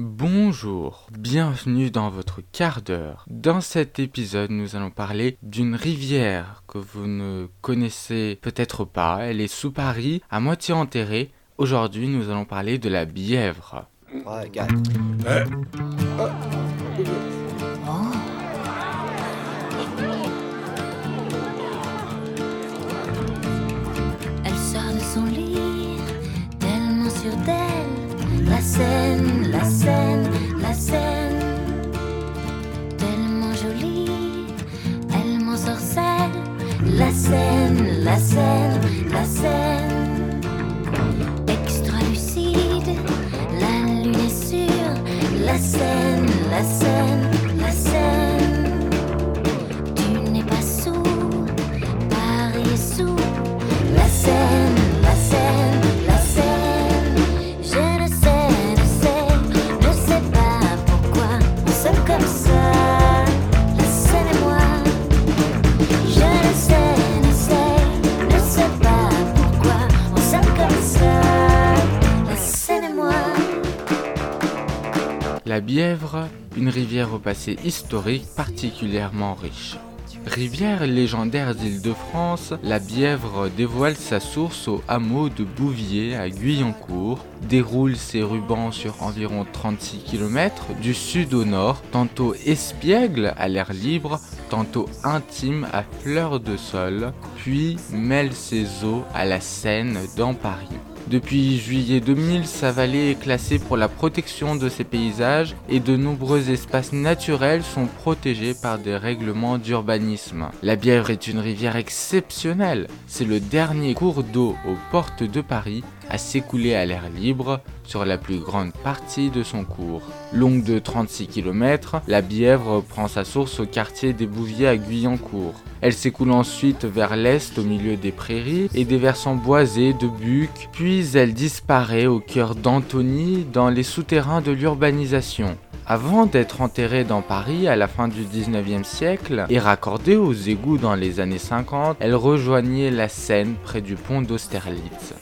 Bonjour, bienvenue dans votre quart d'heure. Dans cet épisode, nous allons parler d'une rivière que vous ne connaissez peut-être pas. Elle est sous Paris, à moitié enterrée. Aujourd'hui, nous allons parler de la Bièvre. placer. Bièvre, une rivière au passé historique particulièrement riche. Rivière légendaire d'Île-de-France, la Bièvre dévoile sa source au hameau de Bouvier à Guyancourt, déroule ses rubans sur environ 36 km du sud au nord, tantôt espiègle à l'air libre, tantôt intime à fleur de sol, puis mêle ses eaux à la Seine dans Paris. Depuis juillet 2000, sa vallée est classée pour la protection de ses paysages et de nombreux espaces naturels sont protégés par des règlements d'urbanisme. La Bièvre est une rivière exceptionnelle. C'est le dernier cours d'eau aux portes de Paris à s'écouler à l'air libre sur la plus grande partie de son cours. Longue de 36 km, la Bièvre prend sa source au quartier des Bouviers à Guyancourt. Elle s'écoule ensuite vers l'est au milieu des prairies et des versants boisés de Buc, puis elle disparaît au cœur d'Antony dans les souterrains de l'urbanisation. Avant d'être enterrée dans Paris à la fin du 19e siècle et raccordée aux égouts dans les années 50, elle rejoignait la Seine près du pont d'Austerlitz.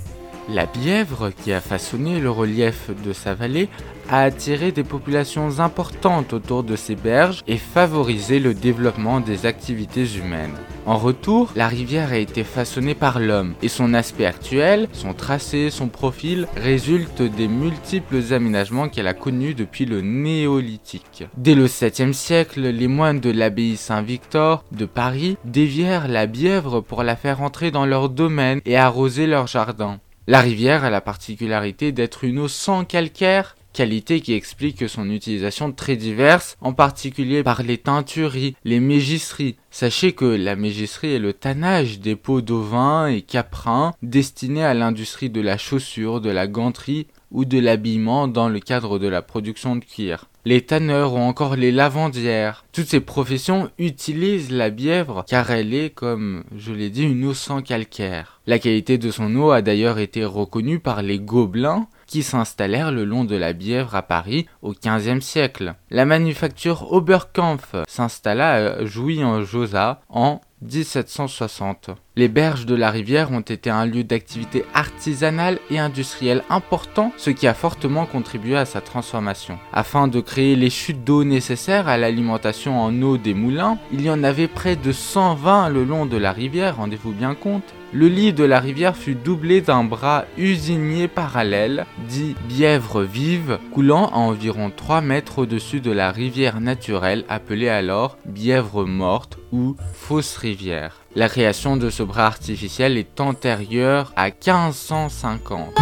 La Bièvre, qui a façonné le relief de sa vallée, a attiré des populations importantes autour de ses berges et favorisé le développement des activités humaines. En retour, la rivière a été façonnée par l'homme et son aspect actuel, son tracé, son profil résultent des multiples aménagements qu'elle a connus depuis le néolithique. Dès le 7e siècle, les moines de l'abbaye Saint-Victor de Paris dévièrent la Bièvre pour la faire entrer dans leur domaine et arroser leurs jardins. La rivière a la particularité d'être une eau sans calcaire, qualité qui explique son utilisation très diverse, en particulier par les teintureries, les mégisseries. Sachez que la mégisserie est le tannage des peaux d'ovins et caprins destinés à l'industrie de la chaussure, de la ganterie ou de l'habillement dans le cadre de la production de cuir. Les tanneurs ou encore les lavandières. Toutes ces professions utilisent la bièvre car elle est, comme je l'ai dit, une eau sans calcaire. La qualité de son eau a d'ailleurs été reconnue par les Gobelins qui s'installèrent le long de la Bièvre à Paris au XVe siècle. La manufacture Oberkampf s'installa à Jouy-en-Josas en 1760. Les berges de la rivière ont été un lieu d'activité artisanale et industrielle important, ce qui a fortement contribué à sa transformation. Afin de créer les chutes d'eau nécessaires à l'alimentation en eau des moulins, il y en avait près de 120 le long de la rivière, rendez-vous bien compte. Le lit de la rivière fut doublé d'un bras usinier parallèle, dit Bièvre vive, coulant à environ 3 mètres au-dessus de la rivière naturelle appelée alors Bièvre morte ou Fausse rivière. La création de ce bras artificiel est antérieure à 1550.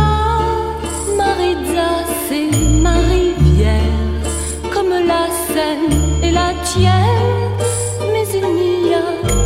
Maritza, c'est ma rivière, comme la Seine et la tienne. Mais il n'y a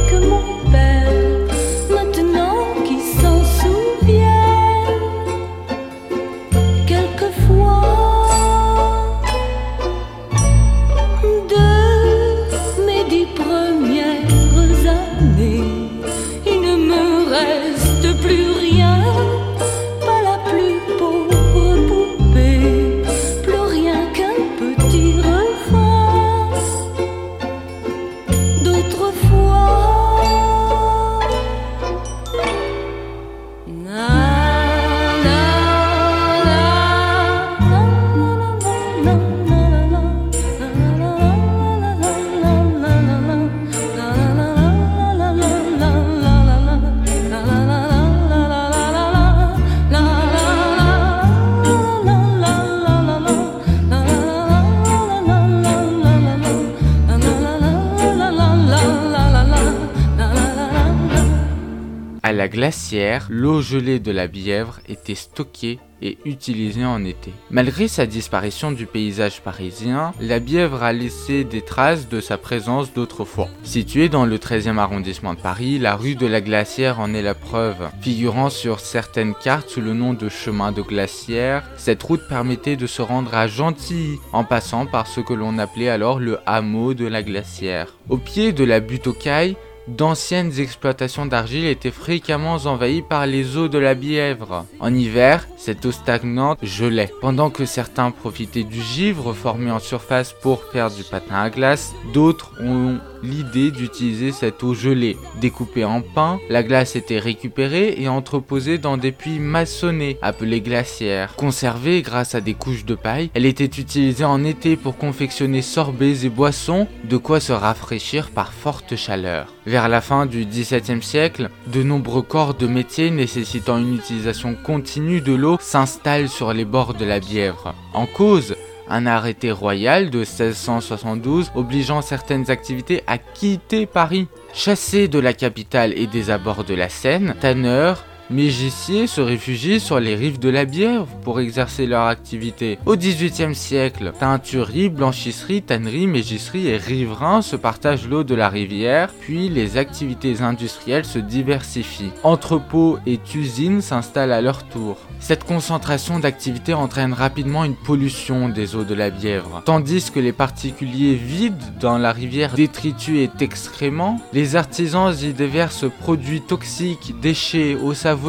glacière, l'eau gelée de la Bièvre était stockée et utilisée en été. Malgré sa disparition du paysage parisien, la Bièvre a laissé des traces de sa présence d'autrefois. Située dans le 13e arrondissement de Paris, la rue de la Glacière en est la preuve. Figurant sur certaines cartes sous le nom de chemin de glacière, cette route permettait de se rendre à Gentilly en passant par ce que l'on appelait alors le hameau de la Glacière. Au pied de la butte aux cailles, d'anciennes exploitations d'argile étaient fréquemment envahies par les eaux de la Bièvre. En hiver, cette eau stagnante gelait. Pendant que certains profitaient du givre formé en surface pour faire du patin à glace, d'autres ont l'idée d'utiliser cette eau gelée. Découpée en pain, la glace était récupérée et entreposée dans des puits maçonnés appelés glacières. Conservée grâce à des couches de paille, elle était utilisée en été pour confectionner sorbets et boissons, de quoi se rafraîchir par forte chaleur. Vers la fin du XVIIe siècle, de nombreux corps de métiers nécessitant une utilisation continue de l'eau s'installent sur les bords de la Bièvre. En cause, un arrêté royal de 1672 obligeant certaines activités à quitter Paris. Chassés de la capitale et des abords de la Seine, tanneurs, Mégiciers se réfugient sur les rives de la Bièvre pour exercer leur activité. Au XVIIIe siècle, teinturerie, blanchisserie, tannerie, mégisserie et riverains se partagent l'eau de la rivière, puis les activités industrielles se diversifient. Entrepôts et usines s'installent à leur tour. Cette concentration d'activités entraîne rapidement une pollution des eaux de la Bièvre. Tandis que les particuliers vident dans la rivière détritus et excréments, les artisans y déversent produits toxiques, déchets, eau savon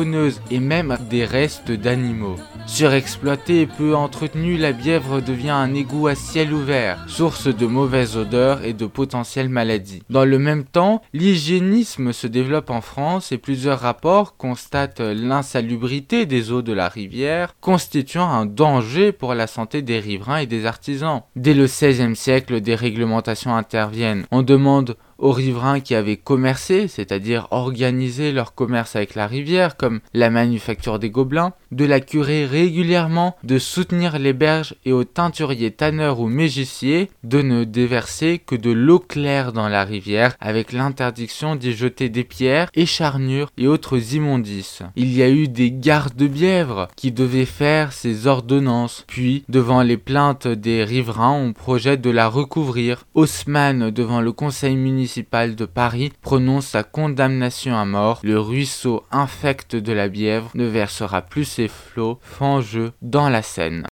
et même des restes d'animaux. Surexploitée et peu entretenue, la Bièvre devient un égout à ciel ouvert, source de mauvaises odeurs et de potentielles maladies. Dans le même temps, l'hygiénisme se développe en France et plusieurs rapports constatent l'insalubrité des eaux de la rivière, constituant un danger pour la santé des riverains et des artisans. Dès le XVIe siècle, des réglementations interviennent. On demande aux riverains qui avaient commercé, c'est-à-dire organisé leur commerce avec la rivière, comme la manufacture des gobelins, de la curer régulièrement, de soutenir les berges et aux teinturiers tanneurs ou mégiciers de ne déverser que de l'eau claire dans la rivière avec l'interdiction d'y jeter des pierres, écharnures et autres immondices. Il y a eu des gardes de bièvres qui devaient faire ces ordonnances, puis devant les plaintes des riverains on projette de la recouvrir. Haussmann devant le conseil municipal de Paris prononce sa condamnation à mort. Le ruisseau infect de la Bièvre ne versera plus ses flots fangeux dans la Seine.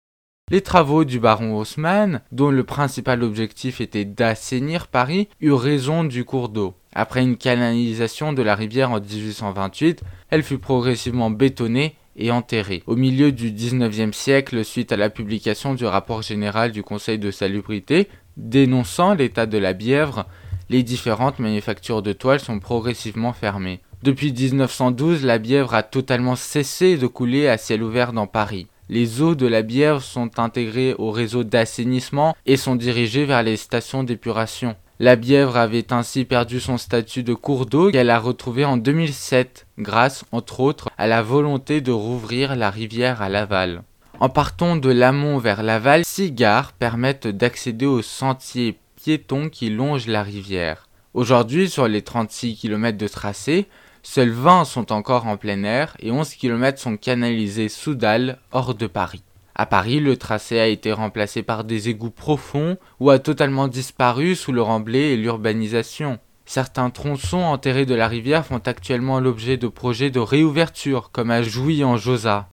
Les travaux du baron Haussmann, dont le principal objectif était d'assainir Paris, eurent raison du cours d'eau. Après une canalisation de la rivière en 1828, elle fut progressivement bétonnée et enterrée. Au milieu du 19e siècle, suite à la publication du rapport général du Conseil de salubrité dénonçant l'état de la Bièvre, les différentes manufactures de toiles sont progressivement fermées. Depuis 1912, la Bièvre a totalement cessé de couler à ciel ouvert dans Paris. Les eaux de la Bièvre sont intégrées au réseau d'assainissement et sont dirigées vers les stations d'épuration. La Bièvre avait ainsi perdu son statut de cours d'eau qu'elle a retrouvé en 2007 grâce, entre autres, à la volonté de rouvrir la rivière à Laval. En partant de l'amont vers Laval, six gares permettent d'accéder aux sentiers piétons qui longent la rivière. Aujourd'hui, sur les 36 km de tracé, Seuls 20 sont encore en plein air et 11 km sont canalisés sous dalle hors de Paris. À Paris, le tracé a été remplacé par des égouts profonds ou a totalement disparu sous le remblai et l'urbanisation. Certains tronçons enterrés de la rivière font actuellement l'objet de projets de réouverture, comme à Jouy en Josa.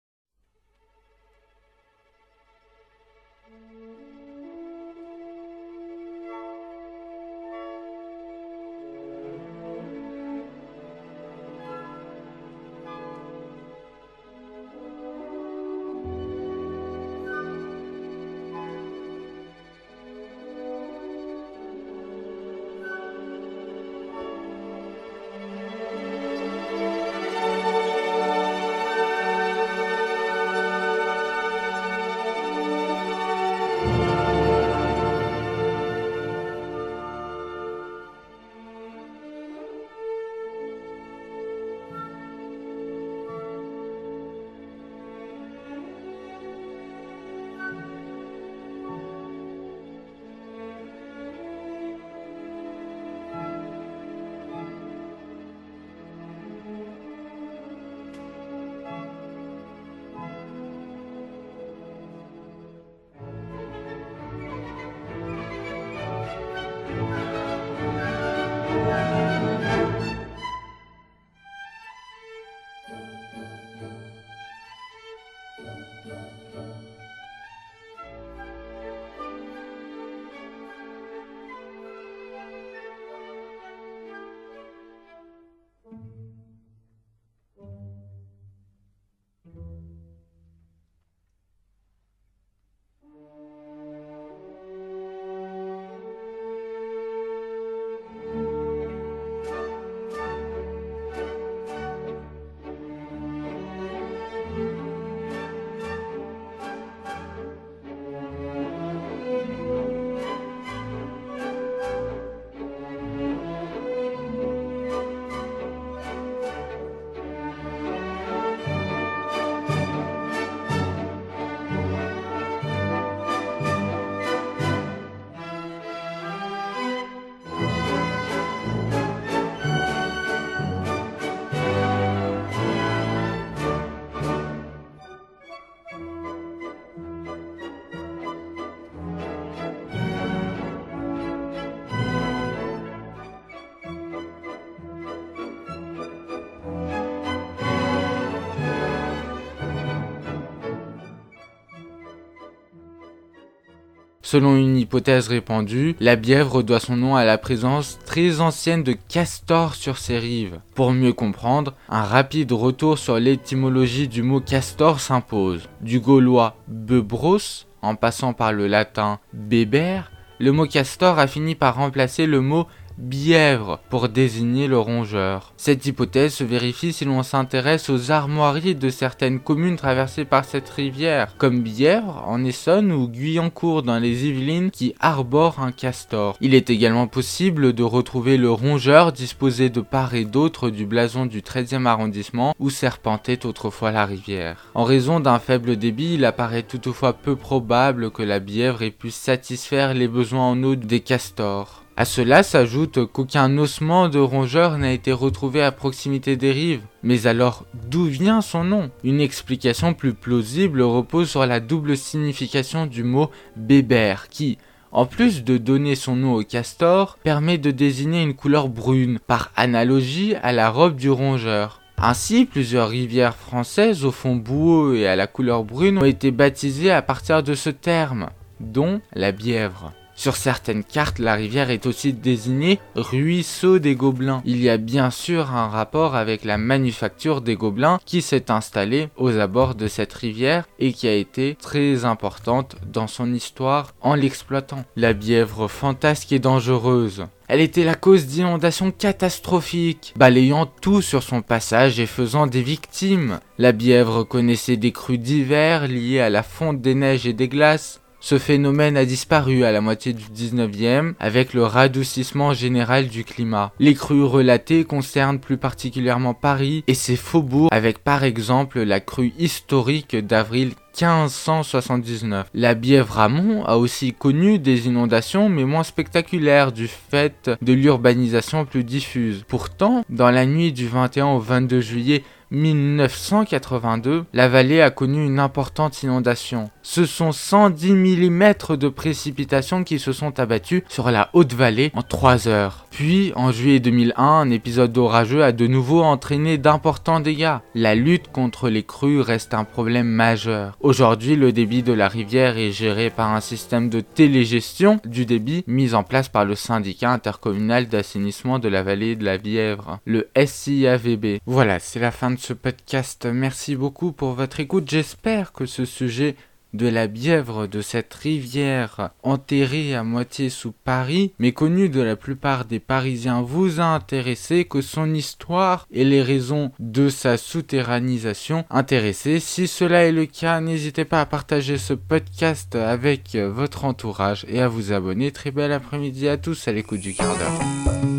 Selon une hypothèse répandue, la Bièvre doit son nom à la présence très ancienne de castors sur ses rives. Pour mieux comprendre, un rapide retour sur l'étymologie du mot castor s'impose. Du gaulois bebros, en passant par le latin beber, le mot castor a fini par remplacer le mot Bièvre pour désigner le rongeur. Cette hypothèse se vérifie si l'on s'intéresse aux armoiries de certaines communes traversées par cette rivière, comme Bièvre en Essonne ou Guyancourt dans les Yvelines qui arborent un castor. Il est également possible de retrouver le rongeur disposé de part et d'autre du blason du 13e arrondissement où serpentait autrefois la rivière. En raison d'un faible débit, il apparaît toutefois peu probable que la Bièvre ait pu satisfaire les besoins en eau des castors. À cela s'ajoute qu'aucun ossement de rongeur n'a été retrouvé à proximité des rives. Mais alors, d'où vient son nom? Une explication plus plausible repose sur la double signification du mot bébert qui, en plus de donner son nom au castor, permet de désigner une couleur brune, par analogie à la robe du rongeur. Ainsi, plusieurs rivières françaises au fond boueux et à la couleur brune ont été baptisées à partir de ce terme, dont la Bièvre. Sur certaines cartes, la rivière est aussi désignée ruisseau des Gobelins. Il y a bien sûr un rapport avec la manufacture des Gobelins qui s'est installée aux abords de cette rivière et qui a été très importante dans son histoire en l'exploitant. La Bièvre fantasque et dangereuse. Elle était la cause d'inondations catastrophiques, balayant tout sur son passage et faisant des victimes. La Bièvre connaissait des crues d'hiver liées à la fonte des neiges et des glaces, ce phénomène a disparu à la moitié du 19e avec le radoucissement général du climat. Les crues relatées concernent plus particulièrement Paris et ses faubourgs avec par exemple la crue historique d'avril 1579. La Bièvre Amont a aussi connu des inondations mais moins spectaculaires du fait de l'urbanisation plus diffuse. Pourtant, dans la nuit du 21 au 22 juillet 1982, la vallée a connu une importante inondation. Ce sont 110 mm de précipitations qui se sont abattues sur la haute vallée en 3 heures. Puis, en juillet 2001, un épisode orageux a de nouveau entraîné d'importants dégâts. La lutte contre les crues reste un problème majeur. Aujourd'hui, le débit de la rivière est géré par un système de télégestion du débit mis en place par le syndicat intercommunal d'assainissement de la vallée de la Vièvre, le SIAVB. Voilà, c'est la fin de ce podcast. Merci beaucoup pour votre écoute. J'espère que ce sujet de la Bièvre de cette rivière enterrée à moitié sous Paris, mais connue de la plupart des Parisiens, vous a intéressé, que son histoire et les raisons de sa souterranisation intéressé. Si cela est le cas, n'hésitez pas à partager ce podcast avec votre entourage et à vous abonner. Très bel après-midi à tous à l'écoute du quart d'heure.